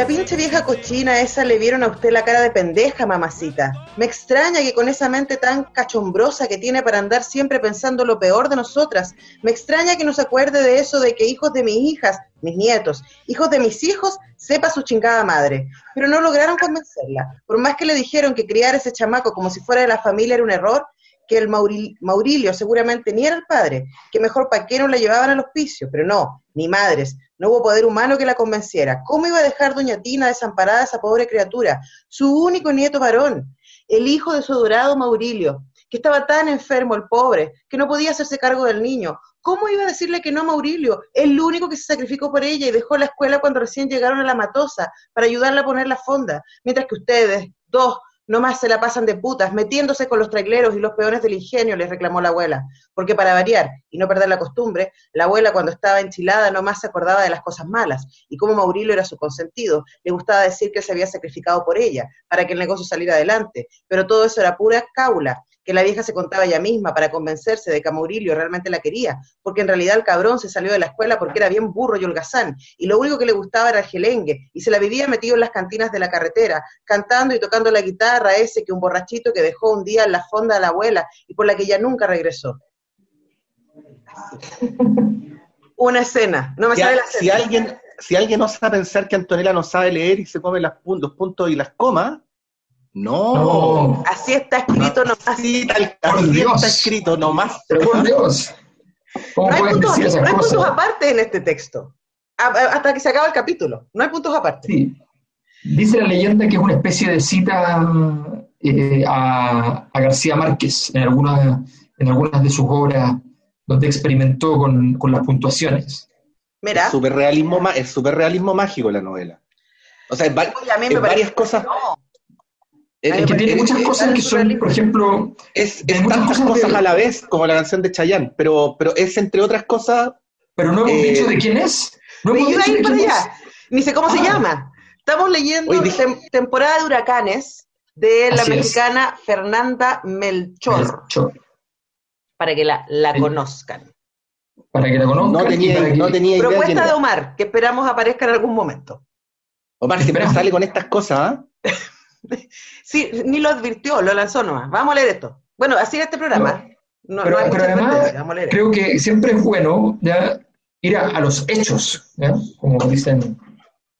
La pinche vieja cochina esa le vieron a usted la cara de pendeja, mamacita. Me extraña que con esa mente tan cachombrosa que tiene para andar siempre pensando lo peor de nosotras, me extraña que no se acuerde de eso de que hijos de mis hijas, mis nietos, hijos de mis hijos, sepa su chingada madre. Pero no lograron convencerla. Por más que le dijeron que criar ese chamaco como si fuera de la familia era un error, que el Maurilio seguramente ni era el padre, que mejor para qué no la llevaban al hospicio, pero no, ni madres, no hubo poder humano que la convenciera. ¿Cómo iba a dejar doña Tina desamparada a esa pobre criatura? Su único nieto varón, el hijo de su adorado Maurilio, que estaba tan enfermo el pobre, que no podía hacerse cargo del niño. ¿Cómo iba a decirle que no a Maurilio? El único que se sacrificó por ella y dejó la escuela cuando recién llegaron a la Matosa para ayudarla a poner la fonda, mientras que ustedes, dos, no más se la pasan de putas, metiéndose con los traileros y los peones del ingenio, les reclamó la abuela. Porque para variar y no perder la costumbre, la abuela cuando estaba enchilada no más se acordaba de las cosas malas. Y como Maurilio era su consentido, le gustaba decir que se había sacrificado por ella, para que el negocio saliera adelante. Pero todo eso era pura caula que la vieja se contaba ella misma para convencerse de que Maurilio realmente la quería, porque en realidad el cabrón se salió de la escuela porque era bien burro y holgazán, y lo único que le gustaba era el gelengue, y se la vivía metido en las cantinas de la carretera, cantando y tocando la guitarra ese que un borrachito que dejó un día en la fonda a la abuela y por la que ella nunca regresó. Una escena, no me si, sabe la si alguien Si alguien osa pensar que Antonella no sabe leer y se come las, los puntos y las comas, no. Así está escrito nomás. Así, tal, así está escrito nomás. Pero por Dios. No hay, puntos, no hay puntos aparte en este texto. Hasta que se acaba el capítulo. No hay puntos aparte. Sí. Dice la leyenda que es una especie de cita eh, a, a, García Márquez en algunas, en algunas de sus obras donde experimentó con, con las puntuaciones. Mira. Es superrealismo, es superrealismo mágico la novela. O sea, es, varias cosas. Es que tiene muchas cosas que son, por ejemplo... Es, tantas cosas, a la vez, como la canción de Chayanne, pero, pero es, entre otras cosas... Pero no hemos eh, dicho de quién es. No hemos dicho de quién es. Ni sé cómo se ah. llama. Estamos leyendo temporada de huracanes de la mexicana Fernanda Melchor, Para que la, la conozcan. Para que la conozcan. No tenía, no tenía idea Propuesta de Omar, que esperamos aparezca en algún momento. Omar, siempre sale con estas cosas, ¿ah? sí, ni lo advirtió, lo lanzó nomás. Vamos a leer esto. Bueno, así es este programa. No, pero, además, creo que siempre es bueno ya, ir a, los hechos, como dicen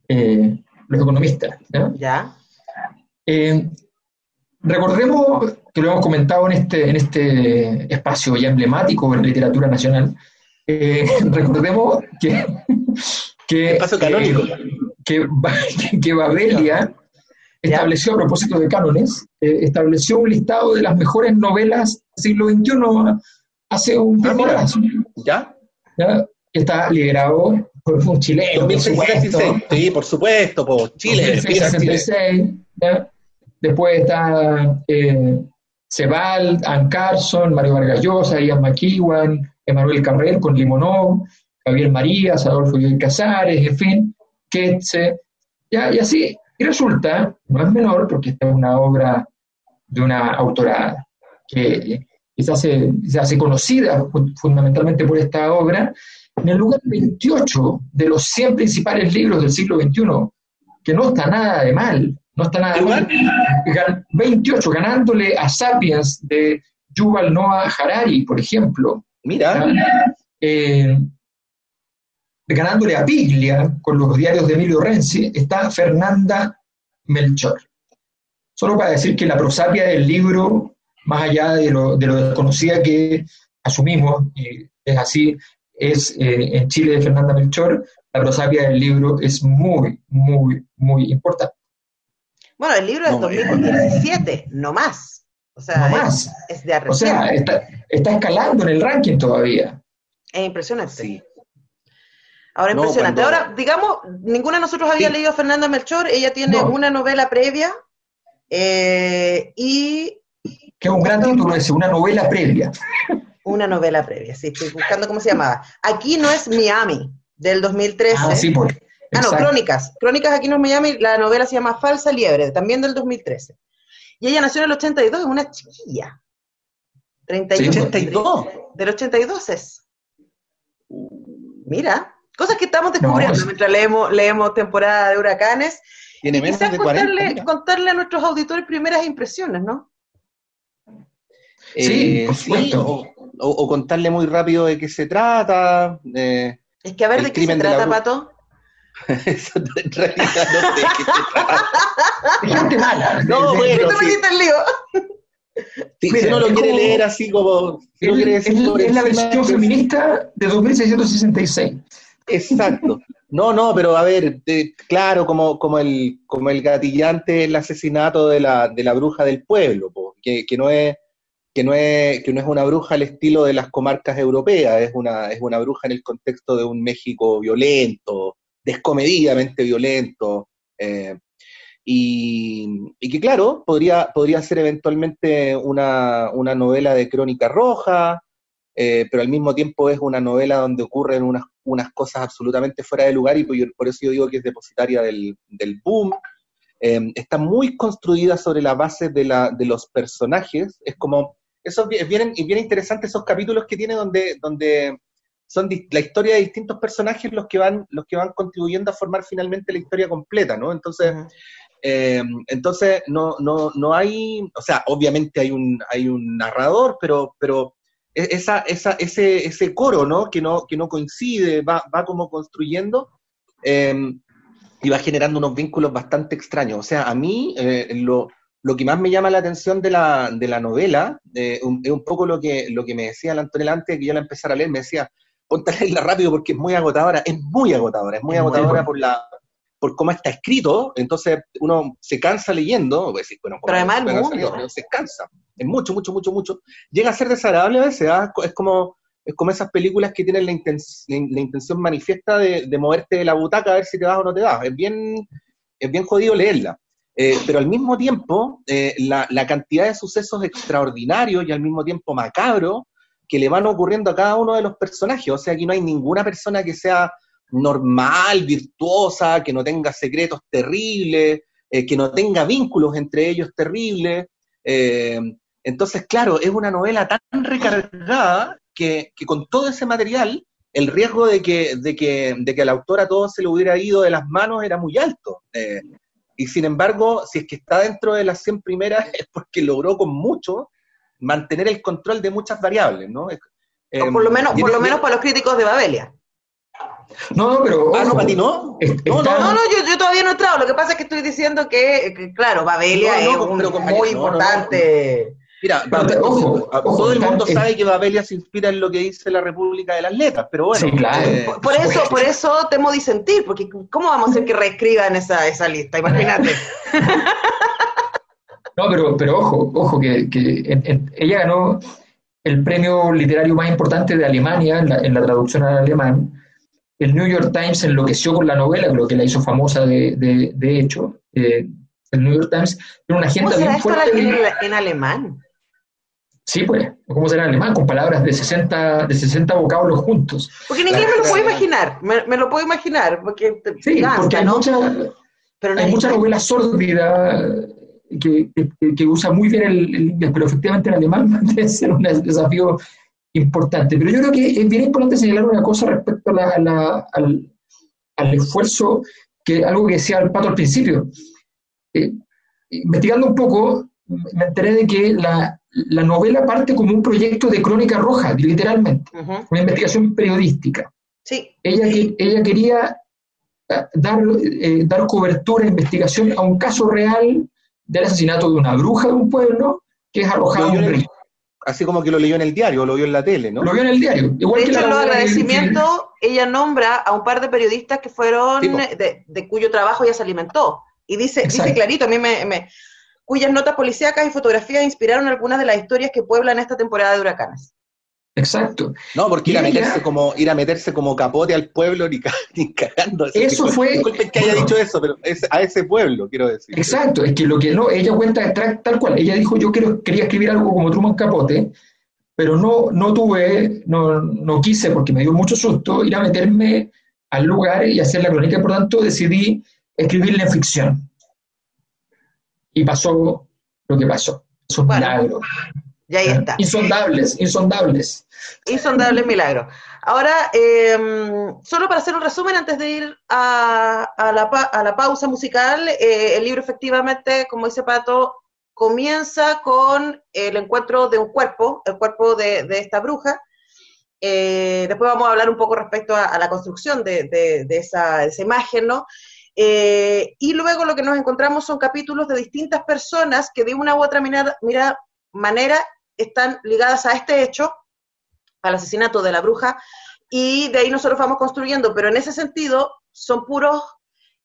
eh, los economistas. ¿ya? Eh, recordemos que lo hemos comentado en este, en este espacio ya emblemático en literatura nacional. Eh, recordemos que, que, que, que Babelia estableció a propósito de cánones, eh, estableció un listado de las mejores novelas del siglo XXI hace un tiempo ¿Ya? ¿Ya? Está liderado por un chileno. 2066, sí, por supuesto, por Chile. 2066, Después está eh, Sebald, Ann Carson, Mario Vargas Llosa, Ian McEwan, Emanuel Carrer con Limonov, Javier Marías, Adolfo Miguel Casares, en fin, Ketze, ¿ya? y así y resulta, no es menor, porque esta es una obra de una autora que, se, hace, se hace conocida fundamentalmente por esta obra, en el lugar 28 de los 100 principales libros del siglo XXI, que no está nada de mal, No está nada mal. 28, ganándole a Sapiens de Yuval Noah Harari, por ejemplo. Mira. Eh, ganándole a Piglia con los diarios de Emilio Renzi, está Fernanda Melchor. Solo para decir que la prosapia del libro, más allá de lo, de lo desconocida que asumimos, y es así, es eh, en Chile de Fernanda Melchor, la prosapia del libro es muy, muy, muy importante. Bueno, el libro es no, 2017, no más. O sea, no más. Es, de O sea, está, está, escalando en el ranking todavía. Es impresionante. Sí. Ahora, no, impresionante. Cuando... Ahora, digamos, ninguna de nosotros había sí. leído a Fernanda Melchor, ella tiene no. una novela previa eh, y... Que es un gran título ese, una novela previa. Una novela previa, sí, estoy buscando cómo se llamaba. Aquí no es Miami, del 2013. Ah, sí, pues. Ah, no, Crónicas. Crónicas aquí no es Miami, la novela se llama Falsa Liebre, también del 2013. Y ella nació en el 82, es una chiquilla. 31. Sí, 82. Del 82 es. Mira, cosas que estamos descubriendo no, mientras leemos, leemos temporada de huracanes. Tiene menos de 40. Contarle, contarle, a nuestros auditores primeras impresiones, ¿no? Sí, eh, sí o, o, o, contarle muy rápido de qué se trata. Eh, es que a ver de qué se trata, Pato. Eso en realidad no sé qué se trata. Gente mala. No, bueno. ¿Qué te metiste el lío? Sí, Mira, si uno lo quiere leer así como... Si el, quiere decir el, es la versión feminista de 2666. Exacto. No, no, pero a ver, claro, como, como, el, como el gatillante, el asesinato de la, de la bruja del pueblo, que, no es, que, no es, que no es una bruja al estilo de las comarcas europeas, es una, es una bruja en el contexto de un México violento, descomedidamente violento, eh, y, y, que claro, podría, podría ser eventualmente una, una novela de crónica roja, eh, pero al mismo tiempo es una novela donde ocurren unas, unas cosas absolutamente fuera de lugar y por, por eso yo digo que es depositaria del, del boom. Eh, está muy construida sobre la base de, la, de los personajes, es como, eso es bien, bien interesante esos capítulos que tiene donde, donde son la historia de distintos personajes los que van, los que van contribuyendo a formar finalmente la historia completa, ¿no? Entonces, eh, entonces no, no, no hay, o sea, obviamente hay un, hay un narrador, pero, pero esa, esa, ese, ese coro, ¿no? Que no, que no coincide, va, va como construyendo eh, y va generando unos vínculos bastante extraños. O sea, a mí eh, lo, lo que más me llama la atención de la, de la novela eh, un, es un poco lo que, lo que me decía la Antonella antes de que yo la empezara a leer, me decía, ponte a leerla rápido porque es muy agotadora, es muy agotadora, es muy es agotadora muy por la por cómo está escrito, entonces uno se cansa leyendo, bueno, pero además mucho, ¿no? se cansa, es mucho, mucho, mucho, mucho, llega a ser desagradable a veces, ¿eh? es como es como esas películas que tienen la, inten la, intención manifiesta de, de, moverte de la butaca a ver si te vas o no te vas, es bien, es bien jodido leerla. Eh, pero al mismo tiempo, eh, la, la, cantidad de sucesos extraordinarios y al mismo tiempo macabros que le van ocurriendo a cada uno de los personajes. O sea, aquí no hay ninguna persona que sea normal, virtuosa, que no tenga secretos terribles, eh, que no tenga vínculos entre ellos terribles. Entonces, claro, es una novela tan recargada que, que, con todo ese material, el riesgo de que, de, que, de que al autor a todo se le hubiera ido de las manos era muy alto. Eh, y sin embargo, si es que está dentro de las 100 primeras, es porque logró con mucho mantener el control de muchas variables, ¿no? Eh, o por lo menos, por lo menos para los críticos de Babelia. No, no, pero. Ah, no, para ti no. No, no, no, no yo, yo, todavía no he entrado. Lo que pasa es que estoy diciendo que, que claro, Babelia no, no, es un, pero con, muy importante. Mira, pero, ojo, ojo, todo el mundo sabe que Babelia se inspira en lo que dice la República de las Letras, pero bueno. Sí, claro. eh, por, por, eso, por eso temo disentir, porque ¿cómo vamos a hacer que reescriban esa, esa lista? Imagínate. No, pero, pero ojo, ojo, que, que en, en, ella ganó el premio literario más importante de Alemania en la, en la, traducción al alemán. El New York Times enloqueció con la novela, creo que la hizo famosa de, de, de hecho. Eh, el New York Times tiene una agenda ¿Cómo será bien fuerte. Esto en, en alemán? Sí, pues, ¿cómo será en alemán? Con palabras de 60, de 60 vocablos juntos. Porque en inglés me lo puedo imaginar, me, me, lo puedo imaginar. Porque, sí, porque hay, ¿no? mucha, pero no hay mucha novela sórdida que, que, que, usa muy bien el, el, inglés, pero efectivamente el alemán debe ser un desafío importante. Pero yo creo que es bien importante señalar una cosa respecto a la, a la, al, al, esfuerzo, que algo que decía el Pato al principio. eh, investigando un poco, me enteré de que la, la, novela parte como un proyecto de crónica roja, literalmente, una investigación periodística. Sí. Ella, ella quería eh, dar, eh, dar cobertura, investigación a un caso real del asesinato de una bruja de un pueblo que es arrojado en un río. Así como que lo leyó en el diario, lo vio en la tele, ¿no? Lo vio en el diario. Igual de hecho, en los agradecimientos, ella nombra a un par de periodistas que fueron, de, de, cuyo trabajo ella se alimentó. Y dice, dice clarito, a mí me, me, cuyas notas policíacas y fotografías inspiraron algunas de las historias que pueblan esta temporada de huracanes. Exacto. No, porque ir a meterse como ir a meterse como capote al pueblo ni, cagando. Eso fue. Disculpen que haya dicho eso, pero es a ese pueblo, quiero decir. Exacto, es que lo que no, ella cuenta tal cual. Ella dijo, yo quiero, quería escribir algo como Truman Capote, pero no, no tuve, no, no quise, porque me dio mucho susto, ir a meterme al lugar y hacer la crónica. Por tanto, decidí escribirle en ficción. Y pasó lo que pasó. Es un milagro. Y ahí está. Insondables, insondables. Insondables milagros. Ahora, em, solo para hacer un resumen antes de ir a, la, pausa musical, eh, el libro efectivamente, como dice Pato, comienza con el encuentro de un cuerpo, el cuerpo de, esta bruja. Eh, después vamos a hablar un poco respecto a, la construcción de, esa, imagen, ¿no? Eh, y luego lo que nos encontramos son capítulos de distintas personas que de una u otra manera están ligadas a este hecho, al asesinato de la bruja, y de ahí nosotros vamos construyendo, pero en ese sentido son puros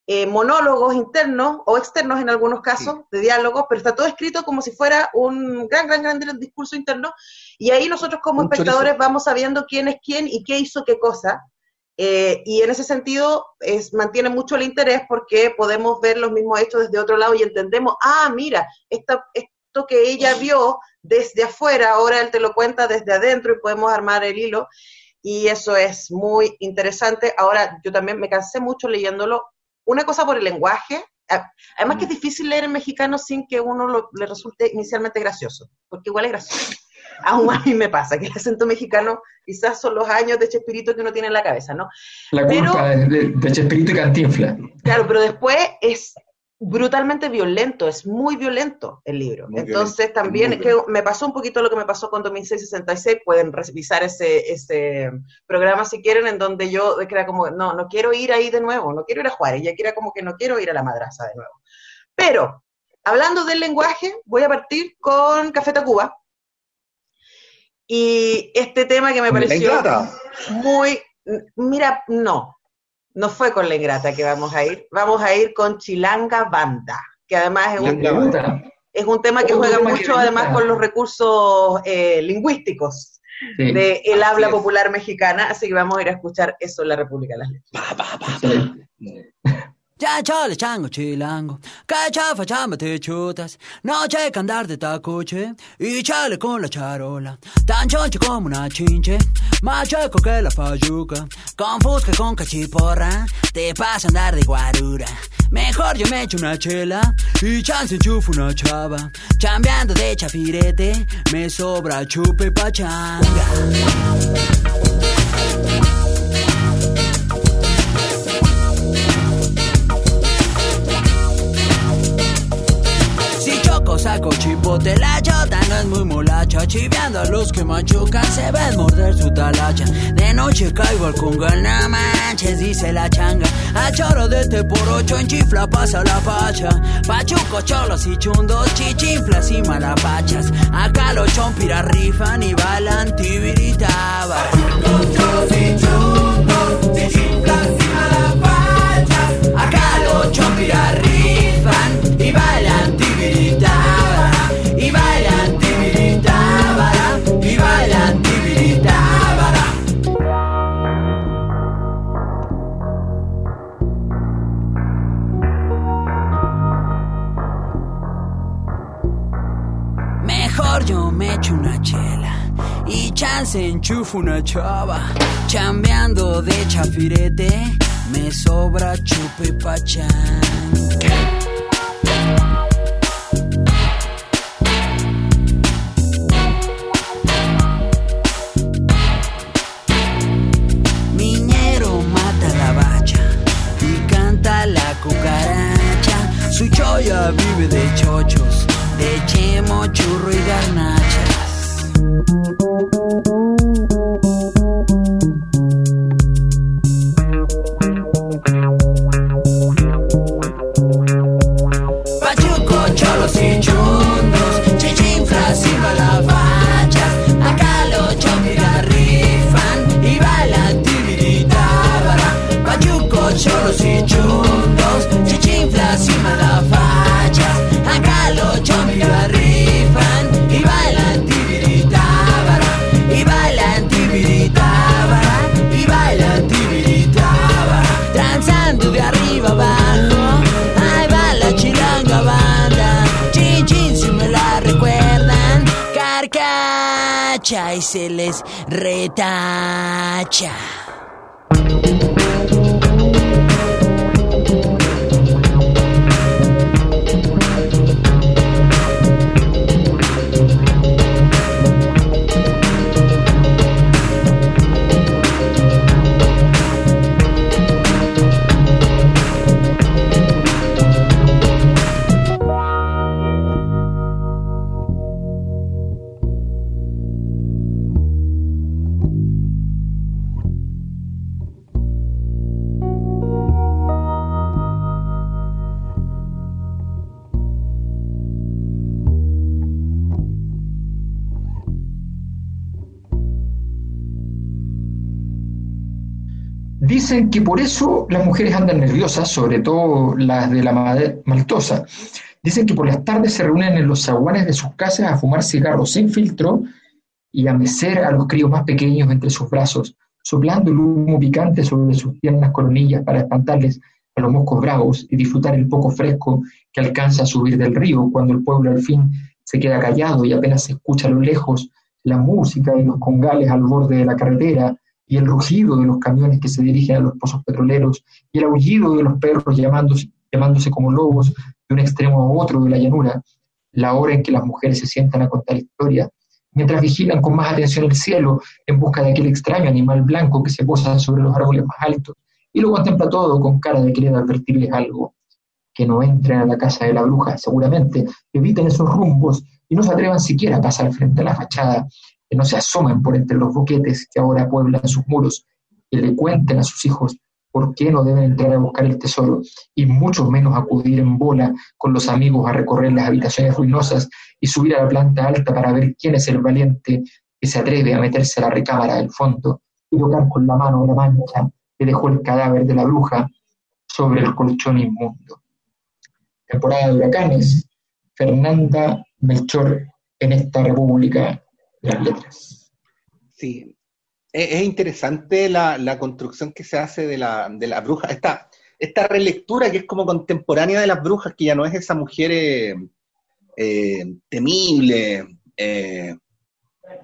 eh, monólogos internos o externos en algunos casos, de diálogos, pero está todo escrito como si fuera un gran, gran, gran discurso interno, y ahí nosotros como espectadores vamos sabiendo quién es quién y qué hizo qué cosa, eh, y en ese sentido es, mantiene mucho el interés porque podemos ver los mismos hechos desde otro lado y entendemos, ah, mira, esta, esto que ella vio desde afuera, ahora él te lo cuenta desde adentro y podemos armar el hilo. Y eso es muy interesante. Ahora, yo también me cansé mucho leyéndolo. Una cosa por el lenguaje. Además que es difícil leer en mexicano sin que uno le resulte inicialmente gracioso, porque igual es gracioso. Aún a mí me pasa que el acento mexicano quizás son los años de Chespirito que uno tiene en la cabeza, ¿no? La culpa de, de, Chespirito y Cantinfla. Claro, pero después es brutalmente violento, es muy violento el libro. Entonces también es que me pasó un poquito lo que me pasó con 2666, pueden revisar ese, ese programa si quieren, en donde yo era como, no, no quiero ir ahí de nuevo, no quiero ir a Juárez, ya que era como que no quiero ir a la madraza de nuevo. Pero, hablando del lenguaje, voy a partir con Café Tacuba. Y este tema que me pareció muy, mira, no, no fue con la ingrata que vamos a ir, vamos a ir con Chilanga Banda, que además es un, es un tema que juega mucho además con los recursos eh, lingüísticos del el habla popular mexicana, así que vamos a ir a escuchar eso en la República de las Letras. Ya chale chango chilango, cachafa chamba te chutas, noche que andar de tacoche y chale con la charola, tan choncho como una chinche, más chueco que la fayuca, con fusca con cachiporra, te pasa andar de guarura. Mejor yo me echo una chela. Y chance enchufo una chava, chambeando de chafirete, me sobra chupe pachanga. Saco chipote La chota no es muy molacha Chiveando a los que machucan Se ven morder su talacha. De noche caigo al conga No manches, dice la changa. A choro de este por ocho En chifla pasa la pacha Pachuco, cholos y chundos Chichinflas y malapachas. Acá los chompiras rifan Y balan tibiritaba Pachucos, cholos y chundos Chichinflas y malapachas. Acá los chompiras chance enchufo una chava, chambeando de chafirete, me sobra chupe pachán. Y se les retacha. Dicen que por eso las mujeres andan nerviosas, sobre todo las de la maltosa. Dicen que por las tardes se reúnen en los zaguanes de sus casas a fumar cigarros sin filtro y a mecer a los críos más pequeños entre sus brazos, soplando el humo picante sobre sus tiernas coronillas para espantarles a los moscos bravos y disfrutar el poco fresco que alcanza a subir del río cuando el pueblo al fin se queda callado y apenas se escucha a lo lejos la música y los congales al borde de la carretera y el rugido de los camiones que se dirigen a los pozos petroleros, y el aullido de los perros llamándose, llamándose como lobos de un extremo a otro de la llanura, la hora en que las mujeres se sientan a contar historia, mientras vigilan con más atención el cielo en busca de aquel extraño animal blanco que se posa sobre los árboles más altos, y lo contempla todo con cara de querer advertirles algo, que no entren a la casa de la bruja, seguramente, eviten esos rumbos y no se atrevan siquiera a pasar frente a la fachada, que no se asomen por entre los boquetes que ahora pueblan sus muros, que le cuenten a sus hijos por qué no deben entrar a buscar el tesoro, y mucho menos acudir en bola con los amigos a recorrer las habitaciones ruinosas y subir a la planta alta para ver quién es el valiente que se atreve a meterse a la recámara del fondo y tocar con la mano la mancha que dejó el cadáver de la bruja sobre el colchón inmundo. Temporada de huracanes, Fernanda Melchor en esta república las letras. Sí, es, interesante la, construcción que se hace de la, de bruja. Esta, esta relectura que es como contemporánea de las brujas, que ya no es esa mujer eh, eh, temible, eh,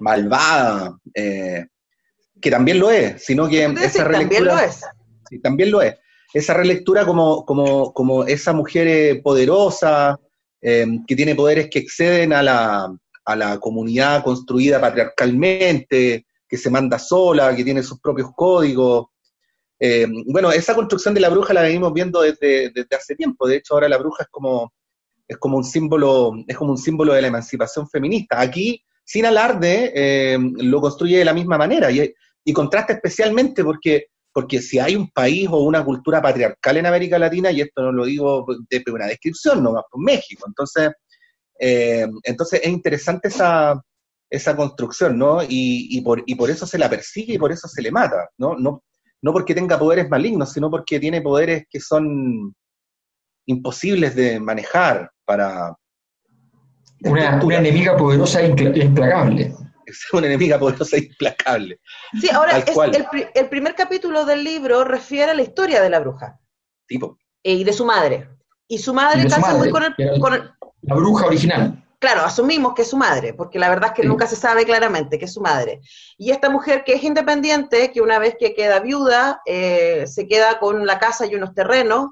malvada, que también lo es, sino que esa relectura... También lo es. Sí, también lo es. Esa relectura como, como, como esa mujer poderosa, que tiene poderes que exceden a la, a la comunidad construida patriarcalmente, que se manda sola, que tiene sus propios códigos. Eh, bueno, esa construcción de la bruja la venimos viendo desde, hace tiempo. De hecho, ahora la bruja es como, es como un símbolo, es como un símbolo de la emancipación feminista. Aquí, sin alarde, eh, lo construye de la misma manera y, y contrasta especialmente porque porque si hay un país o una cultura patriarcal en América Latina, y esto no lo digo de una descripción, no más por México, entonces eh, entonces es interesante esa, esa construcción, ¿no? Y, por, y por eso se la persigue y por eso se le mata, ¿no? No, no porque tenga poderes malignos, sino porque tiene poderes que son imposibles de manejar para... Una, enemiga poderosa e implacable. Es una enemiga poderosa e implacable. Sí, ahora el, primer capítulo del libro refiere a la historia de la bruja. Tipo. Eh, y de su madre. Y su madre está muy con el, la bruja original. Claro, asumimos que es su madre, porque la verdad es que nunca se sabe claramente que es su madre. Y esta mujer que es independiente, que una vez que queda viuda, eh, se queda con la casa y unos terrenos,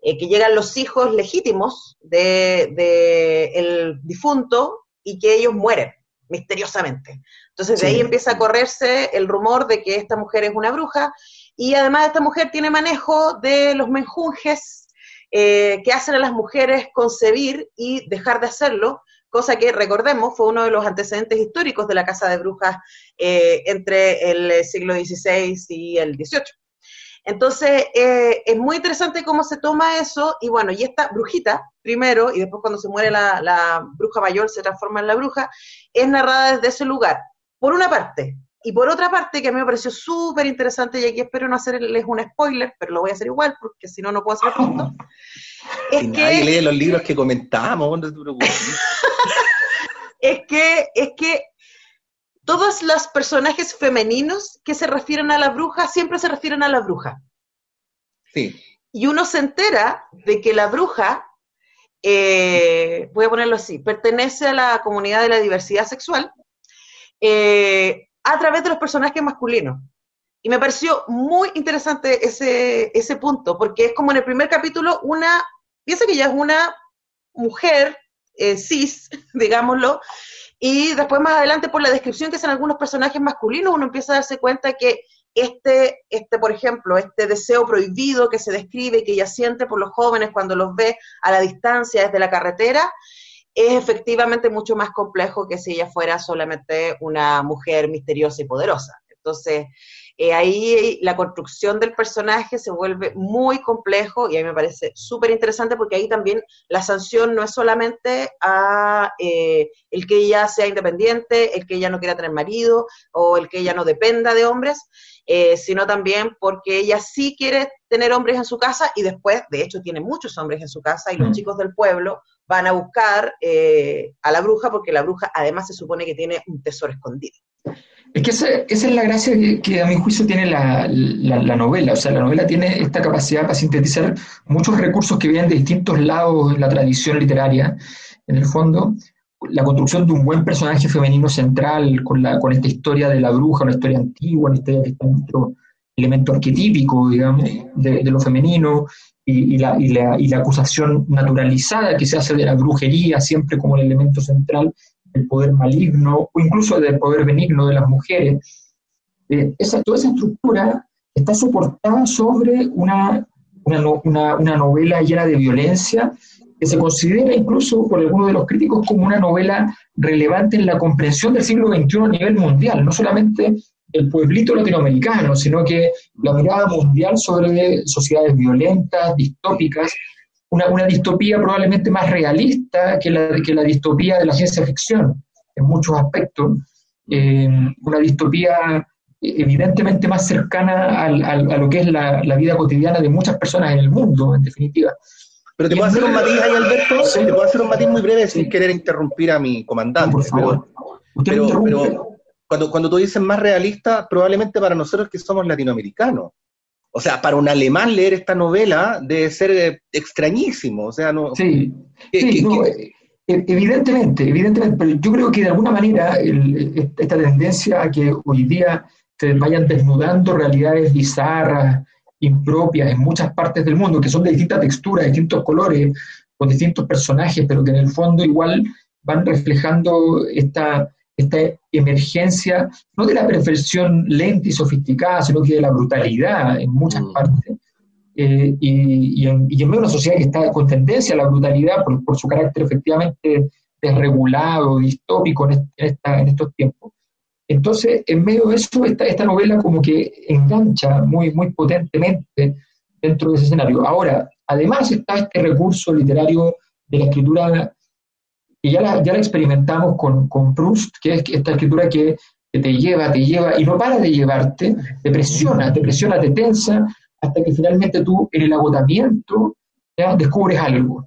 eh, que llegan los hijos legítimos del de, el difunto y que ellos mueren misteriosamente. Entonces de ahí empieza a correrse el rumor de que esta mujer es una bruja y además esta mujer tiene manejo de los menjunjes eh, que hacen a las mujeres concebir y dejar de hacerlo, cosa que, recordemos, fue uno de los antecedentes históricos de la Casa de Brujas eh, entre el siglo XVI y el XVIII. Entonces, eh, es muy interesante cómo se toma eso, y bueno, y esta brujita, primero, y después cuando se muere la bruja mayor, se transforma en la bruja, es narrada desde ese lugar. Por una parte, y por otra parte, que a mí me pareció súper interesante, y aquí espero no hacerles un spoiler, pero lo voy a hacer igual, porque si no, no puedo hacer punto. Es que... nadie lee los libros que comentamos, es que, es que todos los personajes femeninos que se refieren a la bruja siempre se refieren a la bruja. Sí. Y uno se entera de que la bruja, eh, voy a ponerlo así, pertenece a la comunidad de la diversidad sexual, eh, a través de los personajes masculinos. Y me pareció muy interesante ese, ese punto, porque es como en el primer capítulo, una, piensa que ella es una mujer eh, cis, digámoslo, y después más adelante por la descripción que hacen algunos personajes masculinos, uno empieza a darse cuenta que este, este, por ejemplo, este deseo prohibido que se describe, que ella siente por los jóvenes cuando los ve a la distancia desde la carretera, es efectivamente mucho más complejo que si ella fuera solamente una mujer misteriosa y poderosa. Entonces, eh, ahí la construcción del personaje se vuelve muy complejo y a mí me parece súper interesante porque ahí también la sanción no es solamente a eh, el que ella sea independiente, el que ella no quiera tener marido o el que ella no dependa de hombres, eh, sino también porque ella sí quiere tener hombres en su casa y después, de hecho, tiene muchos hombres en su casa y los mm. chicos del pueblo van a buscar a la bruja porque la bruja además se supone que tiene un tesoro escondido. Es que esa, es la gracia que, a mi juicio tiene la, novela. O sea, la novela tiene esta capacidad para sintetizar muchos recursos que vienen de distintos lados en la tradición literaria. En el fondo, la construcción de un buen personaje femenino central con, la, con esta historia de la bruja, una historia antigua, una historia que está en nuestro elemento arquetípico, digamos, de, lo femenino, y, la, y, la, y la acusación naturalizada que se hace de la brujería siempre como el elemento central el poder maligno o incluso del poder benigno de las mujeres. Eh, esa, toda esa estructura está soportada sobre una, una, una, novela llena de violencia que se considera incluso por algunos de los críticos como una novela relevante en la comprensión del siglo XXI a nivel mundial, no solamente el pueblito latinoamericano, sino que la mirada mundial sobre sociedades violentas, distópicas, una, distopía probablemente más realista que la, que la distopía de la ciencia ficción en muchos aspectos, eh, una distopía evidentemente más cercana a lo que es la, vida cotidiana de muchas personas en el mundo, en definitiva. Pero te puedo hacer un matiz ahí, Alberto, te puedo hacer un matiz muy breve sin querer interrumpir a mi comandante. por favor. Pero, pero, cuando, cuando tú dices más realista, probablemente para nosotros que somos latinoamericanos, o sea, para un alemán leer esta novela debe ser eh, extrañísimo. O sea, no. Sí, eh, evidentemente, evidentemente, pero yo creo que de alguna manera esta tendencia a que hoy día se vayan desnudando realidades bizarras, impropias en muchas partes del mundo, que son de distintas texturas, distintos colores, con distintos personajes, pero que en el fondo igual van reflejando esta esta emergencia, no de la perfección lenta y sofisticada, sino que de la brutalidad en muchas mm. partes. Eh, y, en, medio de una sociedad que está con tendencia a la brutalidad por, su carácter efectivamente desregulado, distópico en, en, estos tiempos. Entonces, en medio de eso, esta, esta novela como que engancha muy, muy potentemente dentro de ese escenario. Ahora, además está este recurso literario de la escritura la, ya la experimentamos con, con Proust, que es esta escritura que, te lleva, te lleva y no para de llevarte, te presiona, te presiona, te tensa, hasta que finalmente tú en el agotamiento ya descubres algo.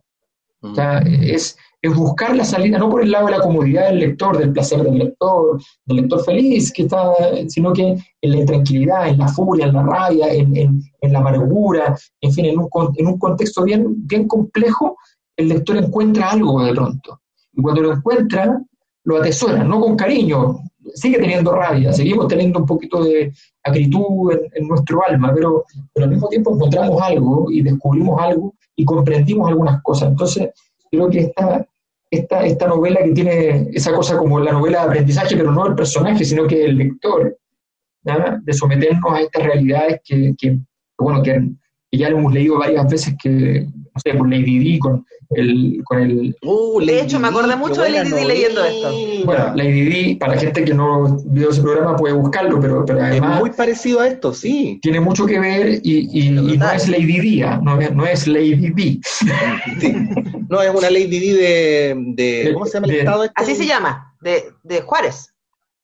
O sea, es, es buscar la salida no por el lado de la comodidad del lector, del placer del lector, del lector feliz, que está, sino que en la intranquilidad, en la furia, en la rabia, en, en, en la amargura, en fin, en un, en un contexto bien, bien complejo, el lector encuentra algo de pronto. Y cuando lo encuentra, lo atesora, no con cariño, sigue teniendo rabia, seguimos teniendo un poquito de acritud en, nuestro alma, pero, pero, al mismo tiempo encontramos algo y descubrimos algo y comprendimos algunas cosas. Entonces, creo que esta, esta, esta novela que tiene esa cosa como la novela de aprendizaje, pero no el personaje, sino que el lector, de someternos a estas realidades que, que bueno, que, ya lo hemos leído varias veces, que, no sé, por Lady Di, con el, con el... Uh, de hecho, me acordé mucho de Lady Di leyendo esto. Bueno, Lady Di, para la gente que no vio ese programa puede buscarlo, pero, pero además... Es muy parecido a esto, sí. Tiene mucho que ver y, y, no es Lady Di, ¿ah? no, no es Lady Di. No, es una Lady Di de, de ¿cómo se llama el estado? Este? Así se llama, de, de Juárez.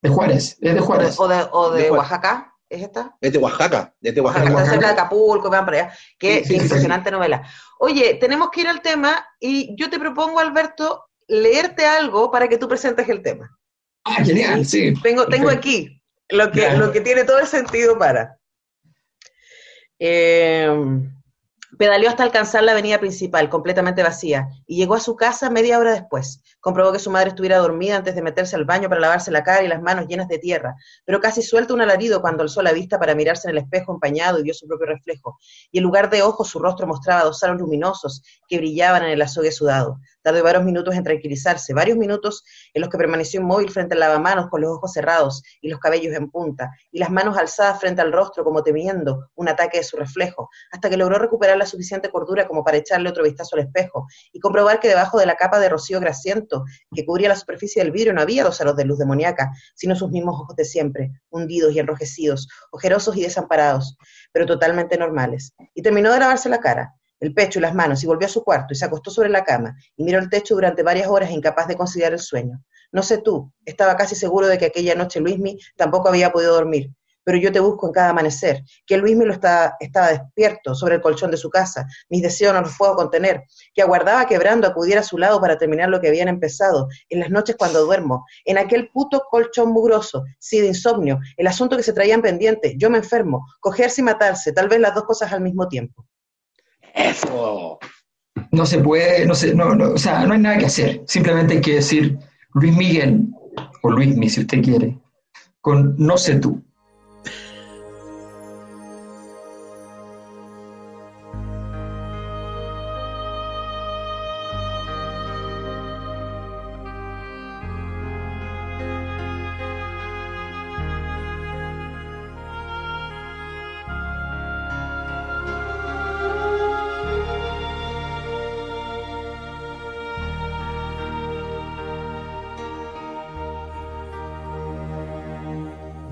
De Juárez, es de Juárez. O de, o de, Oaxaca. ¿Es esta? Es de Oaxaca, es de Oaxaca. Está cerca de Acapulco, van para allá. Qué impresionante novela. Oye, tenemos que ir al tema y yo te propongo, Alberto, leerte algo para que tú presentes el tema. Ah, genial, sí. Tengo, tengo aquí lo que, lo que tiene todo el sentido para. Eh, Pedaleó hasta alcanzar la avenida principal, completamente vacía, y llegó a su casa media hora después. Comprobó que su madre estuviera dormida antes de meterse al baño para lavarse la cara y las manos llenas de tierra, pero casi suelta un alarido cuando alzó la vista para mirarse en el espejo empañado y vio su propio reflejo. Y en lugar de ojos, su rostro mostraba dos aros luminosos que brillaban en el azogue sudado. Tardó varios minutos en tranquilizarse, varios minutos en los que permaneció inmóvil frente al lavamanos con los ojos cerrados y los cabellos en punta, y las manos alzadas frente al rostro como temiendo un ataque de su reflejo, hasta que logró recuperar la suficiente cordura como para echarle otro vistazo al espejo y comprobar que debajo de la capa de rocío grasiento que cubría la superficie del vidrio no había dos aros de luz demoníaca, sino sus mismos ojos de siempre, hundidos y enrojecidos, ojerosos y desamparados, pero totalmente normales. Y terminó de lavarse la cara el pecho y las manos y volvió a su cuarto y se acostó sobre la cama y miró el techo durante varias horas incapaz de conciliar el sueño. No sé tú, estaba casi seguro de que aquella noche Luismi tampoco había podido dormir, pero yo te busco en cada amanecer, que Luismi lo estaba, estaba despierto sobre el colchón de su casa, mis deseos no los puedo contener, que aguardaba quebrando acudiera a su lado para terminar lo que habían empezado, en las noches cuando duermo, en aquel puto colchón mugroso, sí de insomnio, el asunto que se traían pendiente, yo me enfermo, cogerse y matarse, tal vez las dos cosas al mismo tiempo. Eso. No se puede, no sé, no, no, o sea, no hay nada que hacer. Simplemente hay que decir Luis Miguel, o Luis Mi, si usted quiere, con no sé tú.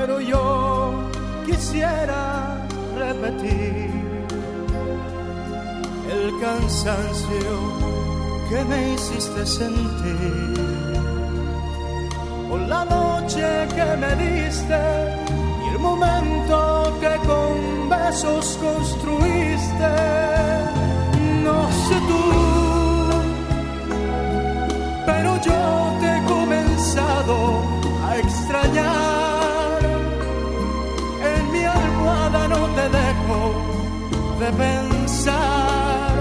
pero yo quisiera repetir el cansancio que me hiciste sentir por la noche que me diste y el momento que con besos construiste. No sé tú, pero yo te he comenzado a extrañar. De pensar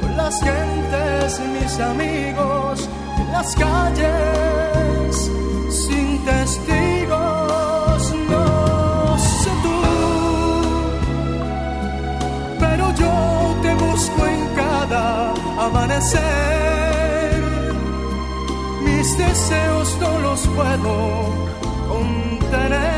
con las gentes, mis amigos, en las calles, sin testigos, no sé tú, pero yo te busco en cada amanecer, mis deseos no los puedo contener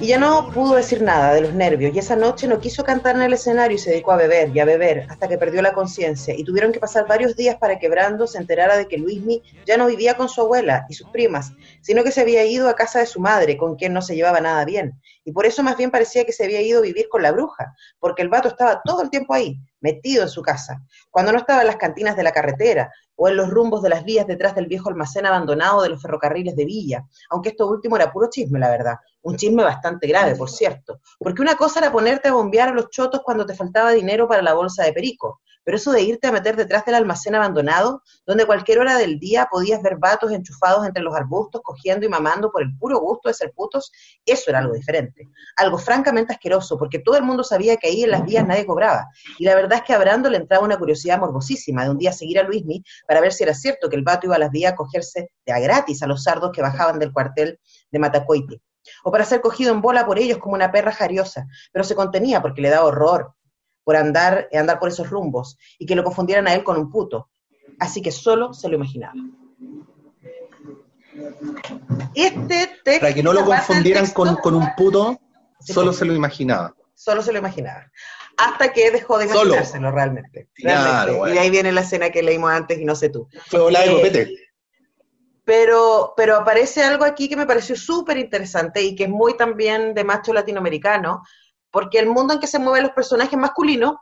Y ya no pudo decir nada de los nervios y esa noche no quiso cantar en el escenario y se dedicó a beber y a beber hasta que perdió la conciencia y tuvieron que pasar varios días para que Brando se enterara de que Luismi ya no vivía con su abuela y sus primas, sino que se había ido a casa de su madre, con quien no se llevaba nada bien. Y por eso más bien parecía que se había ido a vivir con la bruja, porque el vato estaba todo el tiempo ahí, metido en su casa, cuando no estaba en las cantinas de la carretera o en los rumbos de las vías detrás del viejo almacén abandonado de los ferrocarriles de Villa, aunque esto último era puro chisme, la verdad, un chisme bastante grave, por cierto, porque una cosa era ponerte a bombear a los chotos cuando te faltaba dinero para la bolsa de perico, pero eso de irte a meter detrás del almacén abandonado, donde cualquier hora del día podías ver vatos enchufados entre los arbustos, cogiendo y mamando por el puro gusto de ser putos, eso era algo diferente. Algo francamente asqueroso, porque todo el mundo sabía que ahí en las vías nadie cobraba. Y la verdad es que a Brando le entraba una curiosidad morbosísima de un día seguir a Luismi para ver si era cierto que el vato iba a las vías a cogerse de a gratis a los sardos que bajaban del cuartel de Matacoiti o para ser cogido en bola por ellos como una perra jariosa, pero se contenía porque le daba horror, por andar, andar por esos rumbos y que lo confundieran a él con un puto. Así que solo se lo imaginaba. Este texto, Para que no lo confundieran con, un puto, solo se lo imaginaba. Solo se lo imaginaba. Hasta que dejó de imaginárselo realmente. Claro, Y ahí viene la escena que leímos antes y no sé tú. Fue la de eh, copete. Pero, pero aparece algo aquí que me pareció súper interesante y que es muy también de macho latinoamericano, porque el mundo en que se mueven los personajes masculinos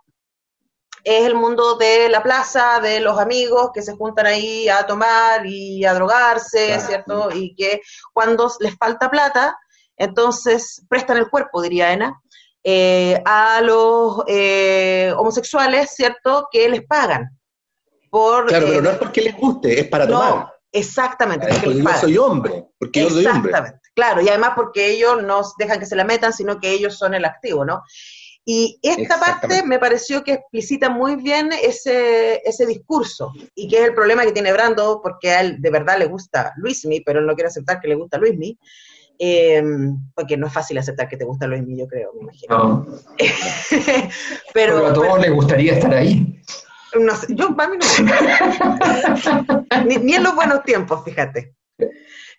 es el mundo de la plaza, de los amigos que se juntan ahí a tomar y a drogarse, ¿cierto? Y que cuando les falta plata, entonces prestan el cuerpo, diría Ena, eh, a los eh, homosexuales, ¿cierto? Que les pagan. Por, claro, pero no es porque les guste, es para tomar. Exactamente. Porque, yo soy hombre, porque yo soy hombre. Claro, y además porque ellos no dejan que se la metan, sino que ellos son el activo, ¿no? Y esta parte me pareció que explicita muy bien ese, ese discurso y que es el problema que tiene Brando, porque a él de verdad le gusta Luismi, pero él no quiere aceptar que le gusta Luismi, eh, porque no es fácil aceptar que te gusta Luismi, yo creo, me imagino. pero, a todos les gustaría estar ahí. No sé, yo a mí no. ni, ni en los buenos tiempos, fíjate.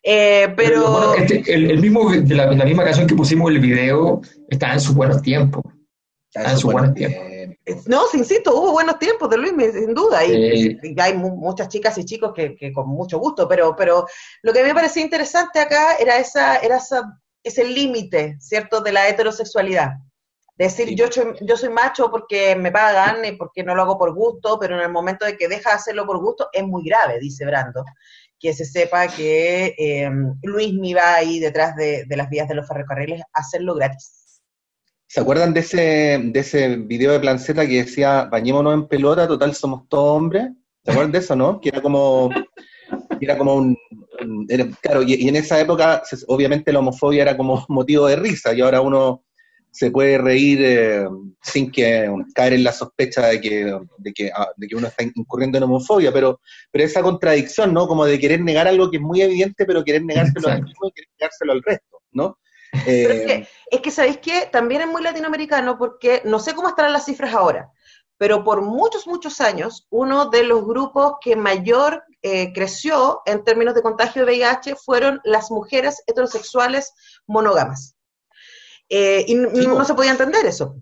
Eh, pero... Este, el, mismo, de la, misma canción que pusimos el video está en sus buenos tiempos. Está en sus buenos tiempos. No, insisto, hubo buenos tiempos de Luis, sin duda. Y, hay muchas chicas y chicos que, con mucho gusto, pero, pero lo que a mí me parecía interesante acá era, esa, era esa, ese límite, ¿cierto?, de la heterosexualidad. Decir, yo, soy, yo soy macho porque me pagan y porque no lo hago por gusto, pero en el momento de que deja de hacerlo por gusto es muy grave, dice Brando que se sepa que eh, Luis me va ahí detrás de, las vías de los ferrocarriles a hacerlo gratis. ¿Se acuerdan de ese, de ese video de Planceta que decía, bañémonos en pelota, total somos todos hombres? ¿Se acuerdan de eso, no? Que era como, era como un, claro, y, en esa época obviamente la homofobia era como motivo de risa y ahora uno se puede reír eh, sin que caer en la sospecha de que, de que, ah, de, que, uno está incurriendo en homofobia, pero, pero esa contradicción, ¿no? Como de querer negar algo que es muy evidente, pero querer negárselo al mismo y querer negárselo al resto, ¿no? es, que, eh, es que, ¿sabéis qué? También es muy latinoamericano porque no sé cómo estarán las cifras ahora, pero por muchos, muchos años, uno de los grupos que mayor eh, creció en términos de contagio de VIH fueron las mujeres heterosexuales monógamas. Eh, y no, se podía entender eso.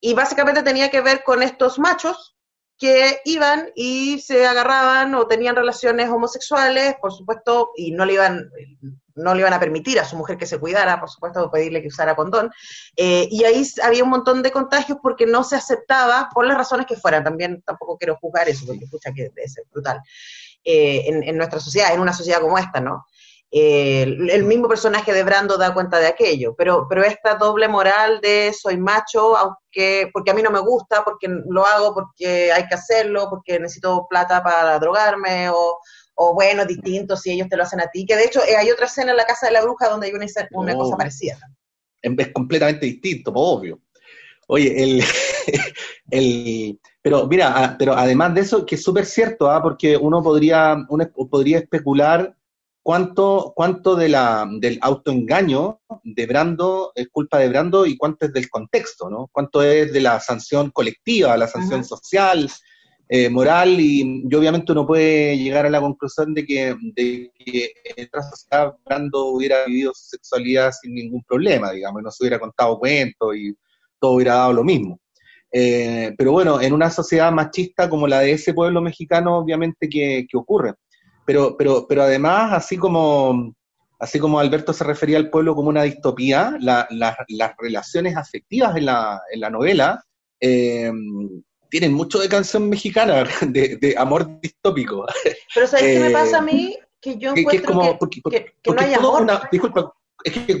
Y básicamente tenía que ver con estos machos que iban y se agarraban o tenían relaciones homosexuales, por supuesto, y no le iban, no le iban a permitir a su mujer que se cuidara, por supuesto, pedirle que usara condón. Eh, y ahí había un montón de contagios porque no se aceptaba, por las razones que fueran. También tampoco quiero juzgar eso, porque escucha que ser brutal. Eh, en, en, nuestra sociedad, en una sociedad como esta, ¿no? El, mismo personaje de Brando da cuenta de aquello, pero, pero esta doble moral de soy macho, aunque porque a mí no me gusta, porque lo hago porque hay que hacerlo, porque necesito plata para drogarme, o, o bueno, distinto si ellos te lo hacen a ti, que de hecho eh, hay otra escena en la casa de la bruja donde hay una, una cosa parecida. Es completamente distinto, obvio. Oye, el, el, pero mira, pero además de eso, que es súper cierto, ¿ah? porque uno podría, uno podría especular cuánto, cuánto de la, del autoengaño de Brando es culpa de Brando y cuánto es del contexto, ¿no? Cuánto es de la sanción colectiva, la sanción social, eh, moral y, obviamente uno puede llegar a la conclusión de que, de que en otra sociedad Brando hubiera vivido su sexualidad sin ningún problema, digamos, y no se hubiera contado cuentos y todo hubiera dado lo mismo. Eh, pero bueno, en una sociedad machista como la de ese pueblo mexicano, obviamente que, ocurre. Pero, pero, pero además, así como, así como Alberto se refería al pueblo como una distopía, las relaciones afectivas en la, en la novela eh, tienen mucho de canción mexicana, de, amor distópico. Pero ¿sabes qué me pasa a mí? Que yo encuentro que, es como, que, no hay amor. disculpa, es que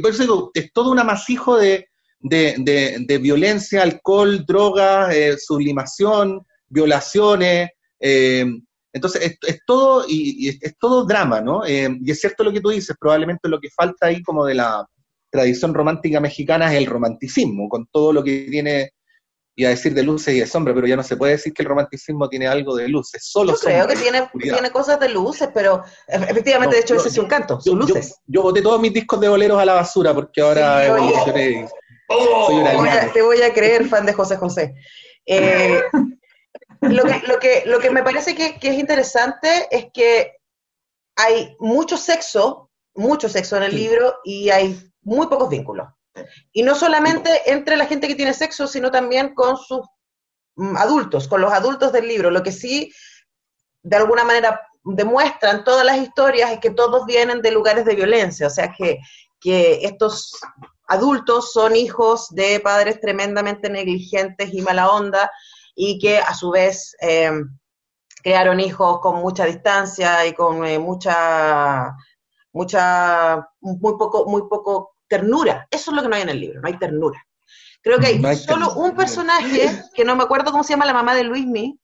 es todo un amasijo de, de, violencia, alcohol, drogas, eh, sublimación, violaciones. Eh, entonces, es, todo y, es, todo drama, ¿no? Eh, y es cierto lo que tú dices, probablemente lo que falta ahí como de la tradición romántica mexicana es el romanticismo, con todo lo que tiene iba a decir de luces y de sombra, pero ya no se puede decir que el romanticismo tiene algo de luces, solo Yo creo que tiene, tiene, cosas de luces, pero efectivamente, de hecho, ese es un canto, son luces. Yo, boté todos mis discos de boleros a la basura porque ahora evolucioné. te voy a creer, fan de José José. Eh, lo, que, lo, que, lo que me parece que, que es interesante es que hay mucho sexo, mucho sexo en el libro y hay muy pocos vínculos. Y no solamente entre la gente que tiene sexo, sino también con sus mm, adultos, con los adultos del libro. Lo que sí, de alguna manera, demuestran todas las historias es que todos vienen de lugares de violencia, o sea que, que estos adultos son hijos de padres tremendamente negligentes y mala onda y que a su vez em, crearon hijos con mucha distancia y con eh, mucha mucha muy poco muy poco ternura. Eso es lo que no hay en el libro, no hay ternura. Creo que hay, solo un personaje, que no me acuerdo cómo se llama la mamá de Luismi.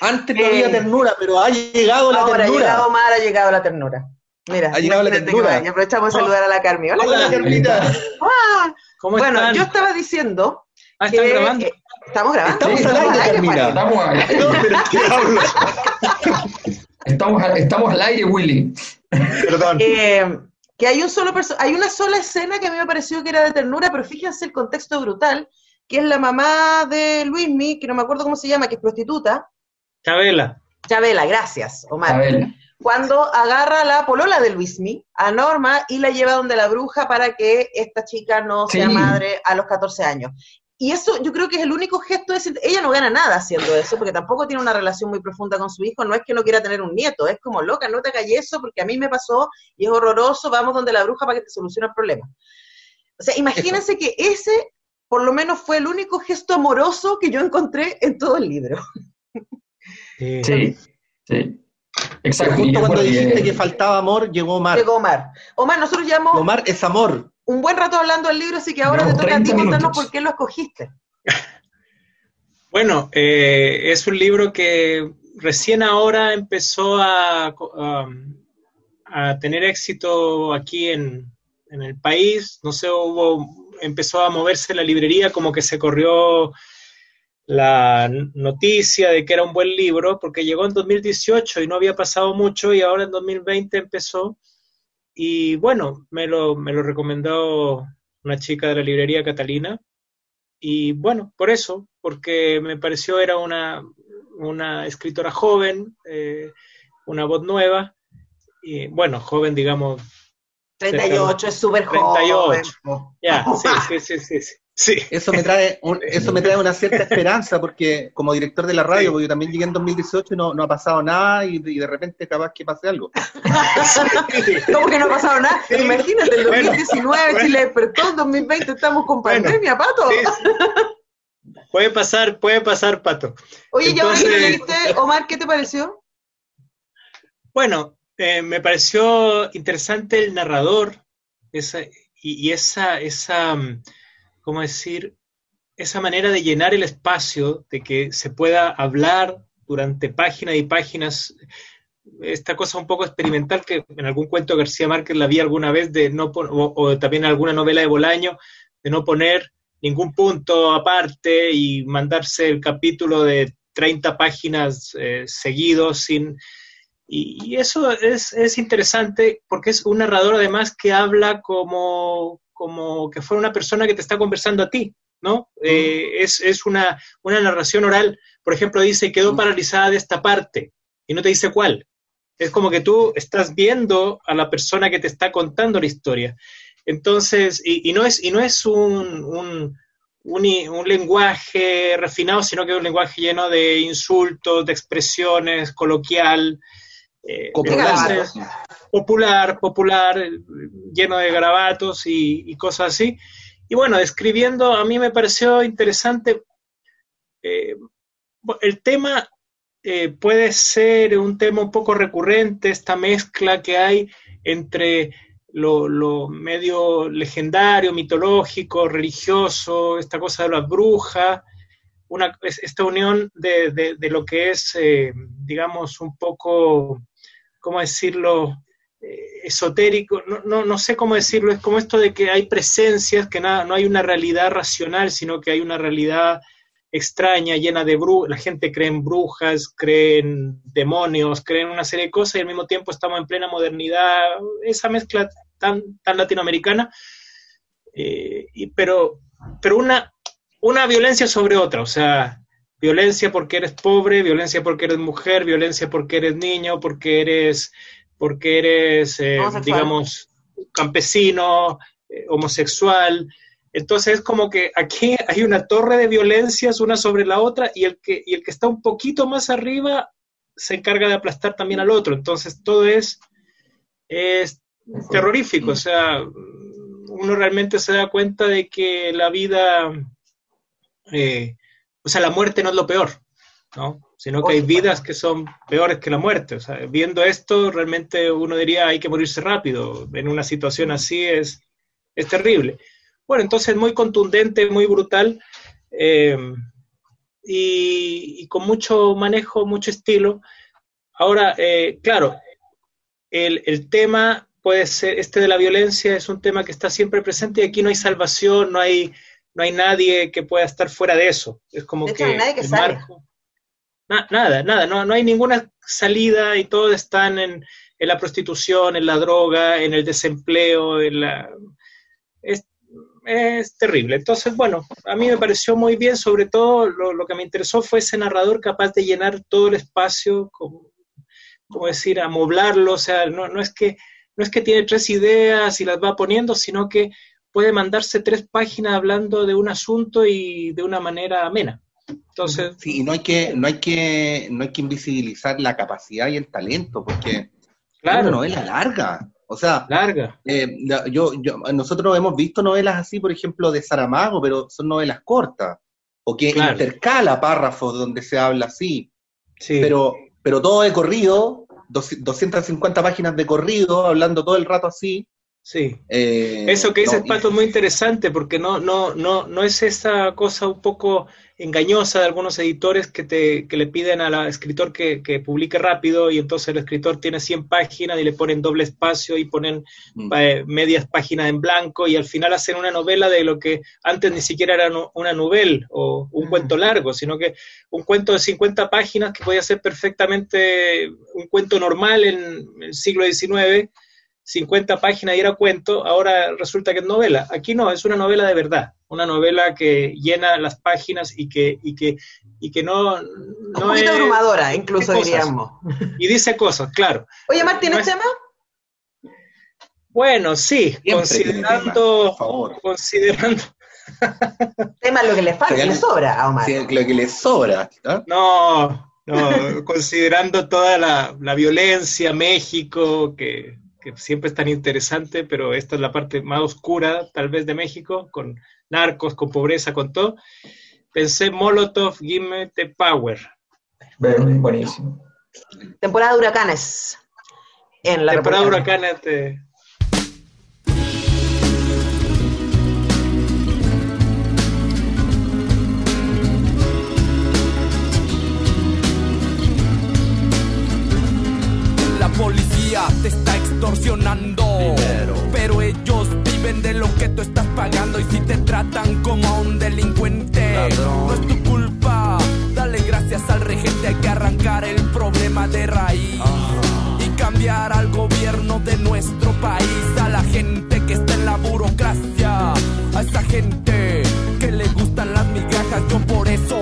Antes no había eh, ternura, pero ha llegado la ternura. Ahora ha llegado Mar, ha llegado la ternura. Mira, ha llegado la ternura. Y aprovechamos de saludar a la Carmi. Hola, Hola Carmita. Ah, bueno, yo estaba diciendo. Ah, ¿están grabando? Eh, estamos grabando. Estamos al aire, Carmina. Estamos al aire. estamos, estamos al aire, Willy. Perdón. Eh, que hay un solo hay una sola escena que a mí me pareció que era de ternura, pero fíjense el contexto brutal, que es la mamá de Luismi, que no me acuerdo cómo se llama, que es prostituta. Chabela. Chabela, gracias, Omar. Cuando agarra la polola de Luismi a Norma y la lleva donde la bruja para que esta chica no sea madre a los 14 años. Y eso yo creo que es el único gesto, de ella no gana nada haciendo eso, porque tampoco tiene una relación muy profunda con su hijo, no es que no quiera tener un nieto, es como loca, no te hagas eso porque a mí me pasó y es horroroso, vamos donde la bruja para que te solucione el problema. O sea, imagínense que ese por lo menos fue el único gesto amoroso que yo encontré en todo el libro. Sí, sí. Exacto. justo cuando dijiste que... faltaba amor, llegó Omar. Llegó Omar. Omar, nosotros llamamos... Omar es amor un buen rato hablando del libro, así que ahora te toca a ti contarnos por qué lo escogiste. Bueno, eh, es un libro que recién ahora empezó a, a, tener éxito aquí en, en, el país. No sé, hubo, empezó a moverse la librería, como que se corrió la noticia de que era un buen libro, porque llegó en 2018 y no había pasado mucho y ahora en 2020 empezó. Y bueno, me lo, me lo recomendó una chica de la librería Catalina. Y bueno, por eso, porque me pareció era una, una escritora joven, eh, una voz nueva, y bueno, joven, digamos. 38, es súper joven. 38. Ya, sí, sí, sí, sí. Sí. Eso me trae eso me trae una cierta esperanza porque como director de la radio, porque yo también llegué en 2018 y no, no ha pasado nada y, de repente capaz que pase algo. ¿Cómo que no ha pasado nada? Imagínate, el 2019 Chile despertó, en 2020 estamos con pandemia, Pato. Puede pasar, puede pasar, Pato. Oye, ya lo leíste, Omar, ¿qué te pareció? Bueno, eh, me pareció interesante el narrador esa, y, y esa, esa mm, ¿cómo decir? Esa manera de llenar el espacio, de que se pueda hablar durante páginas y páginas, esta cosa un poco experimental que en algún cuento García Márquez la vi alguna vez, de no o, o también alguna novela de Bolaño, de no poner ningún punto aparte y mandarse el capítulo de 30 páginas eh, seguidos sin... Y, eso es, es, interesante porque es un narrador además que habla como, como que fuera una persona que te está conversando a ti, ¿no? Eh, es, una, una, narración oral por ejemplo, dice quedó paralizada de esta parte y no te dice cuál. Es como que tú estás viendo a la persona que te está contando la historia. Entonces, y, no es, y no es un, un, un, lenguaje refinado, sino que es un lenguaje lleno de insultos, de expresiones, coloquial. Eh, popular, popular, lleno de garabatos y, cosas así. Y bueno, escribiendo a mí me pareció interesante. Eh, el tema eh, puede ser un tema un poco recurrente, esta mezcla que hay entre lo, medio legendario, mitológico, religioso, esta cosa de las brujas, una, esta unión de, lo que es, eh, digamos, un poco, ¿cómo decirlo?, eh, esotérico, no, no, sé cómo decirlo, es como esto de que hay presencias, que nada, no hay una realidad racional, sino que hay una realidad extraña, llena de brujas, la gente cree en brujas, cree en demonios, cree en una serie de cosas y al mismo tiempo estamos en plena modernidad, esa mezcla tan, tan latinoamericana, eh, y, pero, pero una, una violencia sobre otra, o sea, violencia porque eres pobre, violencia porque eres mujer, violencia porque eres niño, porque eres, porque eres eh, digamos, campesino, eh, homosexual, entonces es como que aquí hay una torre de violencias una sobre la otra y el que, y el que está un poquito más arriba se encarga de aplastar también al otro. Entonces todo es, es terrorífico. O sea, uno realmente se da cuenta de que la vida, eh, o sea, la muerte no es lo peor, ¿no? Sino que hay vidas que son peores que la muerte. O sea, viendo esto, realmente uno diría hay que morirse rápido. En una situación así es, es terrible. Bueno, entonces muy contundente, muy brutal eh, y, con mucho manejo, mucho estilo. Ahora, eh, claro, el, tema puede ser, este de la violencia es un tema que está siempre presente y aquí no hay salvación, no hay, no hay nadie que pueda estar fuera de eso. Es como que, nadie que nada, nada, no, no hay ninguna salida y todos están en, en, la prostitución, en la droga, en el desempleo, en la es terrible. Entonces, bueno, a mí me pareció muy bien, sobre todo lo, que me interesó fue ese narrador capaz de llenar todo el espacio, como, decir, amoblarlo, o sea, no, no, es que, no es que tiene tres ideas y las va poniendo, sino que puede mandarse tres páginas hablando de un asunto y de una manera amena. Entonces, sí, no hay que, no hay que, no hay que invisibilizar la capacidad y el talento, porque claro. es una novela larga. O sea, larga. Eh, yo, nosotros hemos visto novelas así, por ejemplo, de Saramago, pero son novelas cortas, o que intercala párrafos donde se habla así. Sí. Pero, pero todo de corrido, 250 páginas de corrido, hablando todo el rato así. Sí. Eh, Eso que dice Pato es muy interesante, porque no, no, no, no es esa cosa un poco engañosa de algunos editores que, te, que le piden al escritor que, que, publique rápido y entonces el escritor tiene 100 páginas y le ponen doble espacio y ponen mm. eh, medias páginas en blanco y al final hacen una novela de lo que antes ni siquiera era una novela o un mm. cuento largo, sino que un cuento de 50 páginas que podía ser perfectamente un cuento normal en el siglo XIX 50 páginas y era cuento, ahora resulta que es novela. Aquí no, es una novela de verdad, una novela que llena las páginas y que, y que, y que no, no Un poquito abrumadora, incluso diríamos. Y dice cosas, claro. Oye, Martín, ¿es tema? Bueno, sí, considerando, considerando. tema lo que le falta, le sobra a Omar. lo que le sobra. No, no, considerando toda la, la violencia, México, que que siempre es tan interesante, pero esta es la parte más oscura, tal vez, de México, con narcos, con pobreza, con todo. Pensé Molotov, Give the Power. Buenísimo. Temporada de huracanes. En la Temporada de huracanes de, te está extorsionando. Pero ellos viven de lo que tú estás pagando y si te tratan como a un delincuente, no es tu culpa. Dale gracias al regente, hay que arrancar el problema de raíz. Y cambiar al gobierno de nuestro país, a la gente que está en la burocracia, a esa gente que le gustan las migajas, yo por eso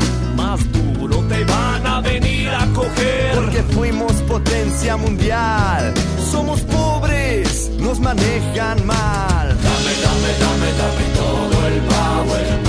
Te van a venir a coger. Porque fuimos potencia mundial. Somos pobres, nos manejan mal. Dame, dame, dame, dame todo el power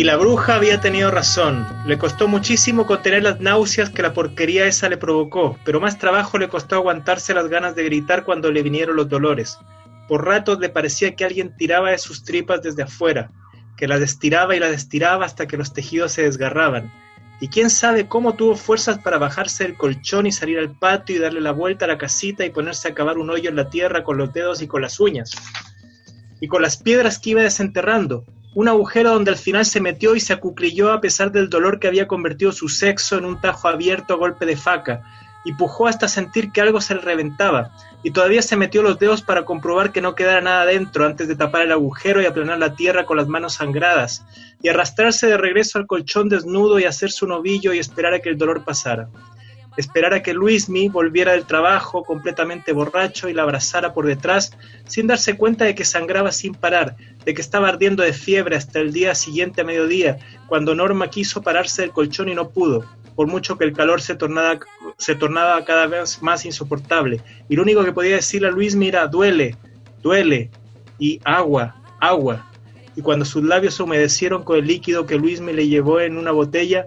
Y la bruja había tenido razón. Le costó muchísimo contener las náuseas que la porquería esa le provocó, pero más trabajo le costó aguantarse las ganas de gritar cuando le vinieron los dolores. Por ratos le parecía que alguien tiraba de sus tripas desde afuera, que las estiraba y las estiraba hasta que los tejidos se desgarraban. Y quién sabe cómo tuvo fuerzas para bajarse del colchón y salir al patio y darle la vuelta a la casita y ponerse a cavar un hoyo en la tierra con los dedos y con las uñas. Y con las piedras que iba desenterrando, un agujero donde al final se metió y se acuclilló a pesar del dolor que había convertido su sexo en un tajo abierto a golpe de faca, y pujó hasta sentir que algo se le reventaba, y todavía se metió los dedos para comprobar que no quedara nada dentro antes de tapar el agujero y aplanar la tierra con las manos sangradas, y arrastrarse de regreso al colchón desnudo y hacerse un ovillo y esperar a que el dolor pasara. Esperar a que Luismi volviera del trabajo completamente borracho y la abrazara por detrás sin darse cuenta de que sangraba sin parar, de que estaba ardiendo de fiebre hasta el día siguiente a mediodía, cuando Norma quiso pararse del colchón y no pudo, por mucho que el calor se tornaba, se tornaba cada vez más insoportable. Y lo único que podía decirle a Luismi era duele, duele, y agua, agua. Y cuando sus labios se humedecieron con el líquido que Luismi le llevó en una botella,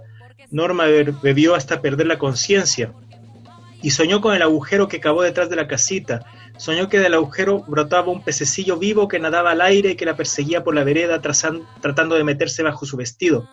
Norma bebió hasta perder la conciencia. y soñó con el agujero que cavó detrás de la casita. Soñó que del agujero brotaba un pececillo vivo que nadaba al aire y que la perseguía por la vereda tratando de meterse bajo su vestido,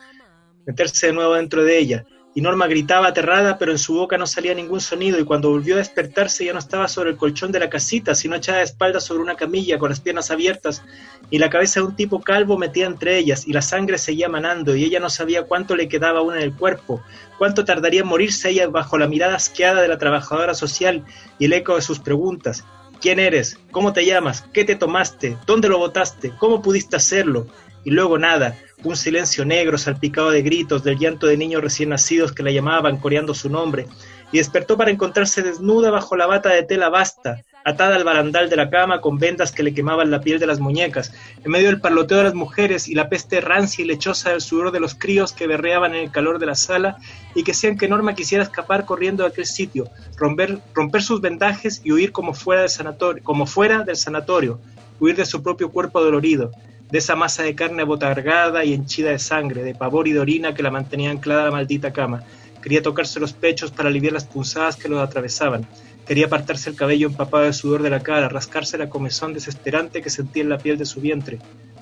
meterse de nuevo dentro de ella y Norma gritaba aterrada, pero en su boca no salía ningún sonido, y cuando volvió a despertarse ya no estaba sobre el colchón de la casita, sino echada de espaldas sobre una camilla con las piernas abiertas y la cabeza de un tipo calvo metida entre ellas, y la sangre seguía manando, y ella no sabía cuánto le quedaba aún en el cuerpo, cuánto tardaría en morirse ella bajo la mirada asqueada de la trabajadora social y el eco de sus preguntas. ¿Quién eres? ¿Cómo te llamas? ¿Qué te tomaste? ¿Dónde lo botaste? ¿Cómo pudiste hacerlo? Y luego nada, un silencio negro salpicado de gritos, del llanto de niños recién nacidos que la llamaban coreando su nombre, y despertó para encontrarse desnuda bajo la bata de tela basta, atada al barandal de la cama con vendas que le quemaban la piel de las muñecas, en medio del parloteo de las mujeres y la peste rancia y lechosa del sudor de los críos que berreaban en el calor de la sala y que hacían que Norma quisiera escapar corriendo de aquel sitio, romper, romper sus vendajes y huir como fuera del sanatorio, como fuera del sanatorio, huir de su propio cuerpo dolorido, de esa masa de carne abotargada y henchida de sangre, de pavor y de orina que la mantenía anclada a la maldita cama. Quería tocarse los pechos para aliviar las punzadas que los atravesaban. Quería apartarse el cabello empapado de sudor de la cara, rascarse la comezón desesperante que sentía en la piel de su vientre,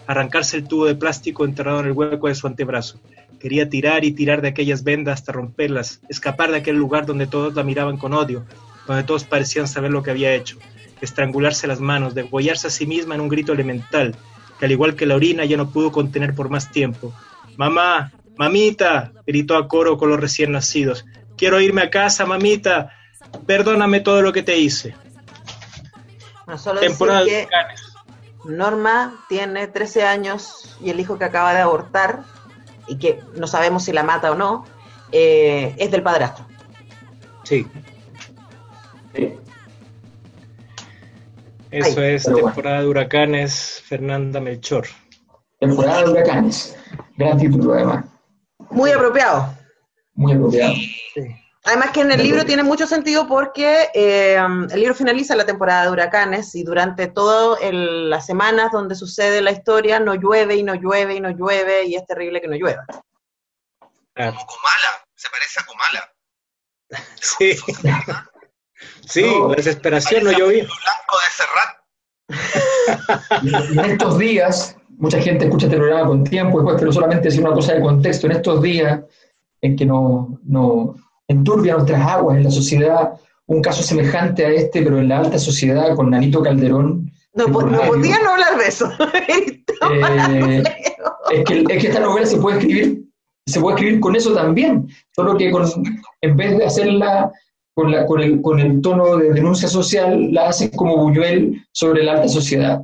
arrancarse el tubo de plástico enterrado en el hueco de su antebrazo. Quería tirar y tirar de aquellas vendas hasta romperlas, escapar de aquel lugar donde todos la miraban con odio, donde todos parecían saber lo que había hecho, estrangularse las manos, degollarse a sí misma en un grito elemental, que al igual que la orina ya no pudo contener por más tiempo. Mamá, mamita, gritó a coro con los recién nacidos. Quiero irme a casa, mamita. Perdóname todo lo que te hice. No, solo Temporada decir que Norma tiene 13 años y el hijo que acaba de abortar, y que no sabemos si la mata o no, eh, es del padrastro. Sí. sí. Eso es temporada de huracanes, Fernanda Melchor. Temporada de huracanes. Gran título, además. Muy apropiado. Muy apropiado. Además que en el libro tiene mucho sentido porque eh, el libro finaliza la temporada de huracanes y durante todas las semanas donde sucede la historia no llueve y no llueve y no llueve y es terrible que no llueva. Como Comala, se parece a Comala. Sí. Sí, la desesperación no llovía. en estos días, mucha gente escucha este programa con tiempo, después pero solamente decir una cosa de contexto, en estos días en que nos no, enturbia nuestras aguas en la sociedad, un caso semejante a este, pero en la alta sociedad, con Nanito Calderón. No, no podía no hablar de eso. Eh, es, que, es que esta novela se puede escribir se puede escribir con eso también, solo que con, en vez de hacerla con, la, con, el, con el tono de denuncia social, la hace como Buñuel sobre la alta sociedad,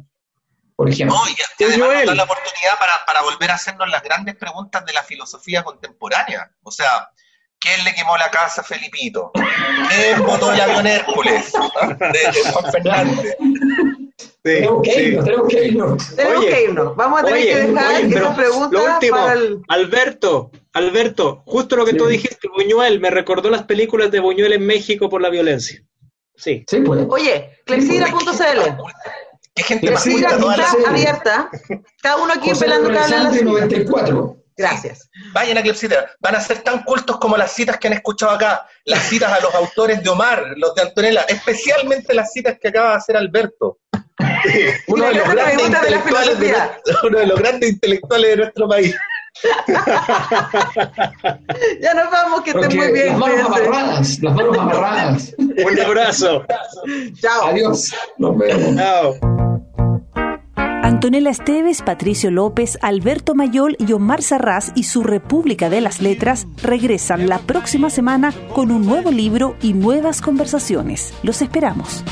por ejemplo. No, y, además da la oportunidad para, para volver a hacernos las grandes preguntas de la filosofía contemporánea. O sea, ¿quién le quemó la casa a Felipito? ¿Quién votó el avión Hércules? De, Juan Fernández. Sí, tenemos que irnos, tenemos que irnos. Tenemos que irnos. Vamos a tener que dejar oye, esa pregunta lo último, para el... Alberto, Alberto, justo lo que tú dijiste, Buñuel, me recordó las películas de Buñuel en México por la violencia. Sí. sí pues. Oye, clepsidra.cl. ¿Qué gente más está abierta. Cada uno aquí pelando cable. 94. Gracias. Vayan a Clepsidra. Van a ser tan cultos como las citas que han escuchado acá. Las citas a los autores de Omar, los de Antonella, especialmente las citas que acaba de hacer Alberto. uno, de los grandes intelectuales de, uno de los grandes intelectuales de nuestro país. ya nos vamos, que estén muy bien. Las manos amarradas, las manos amarradas. Un abrazo. Chao. Adiós. Nos vemos. Chao. Antonella Esteves, Patricio López, Alberto Mayol y Omar Sarraz y su República de las Letras regresan la próxima semana con un nuevo libro y nuevas conversaciones. Los esperamos.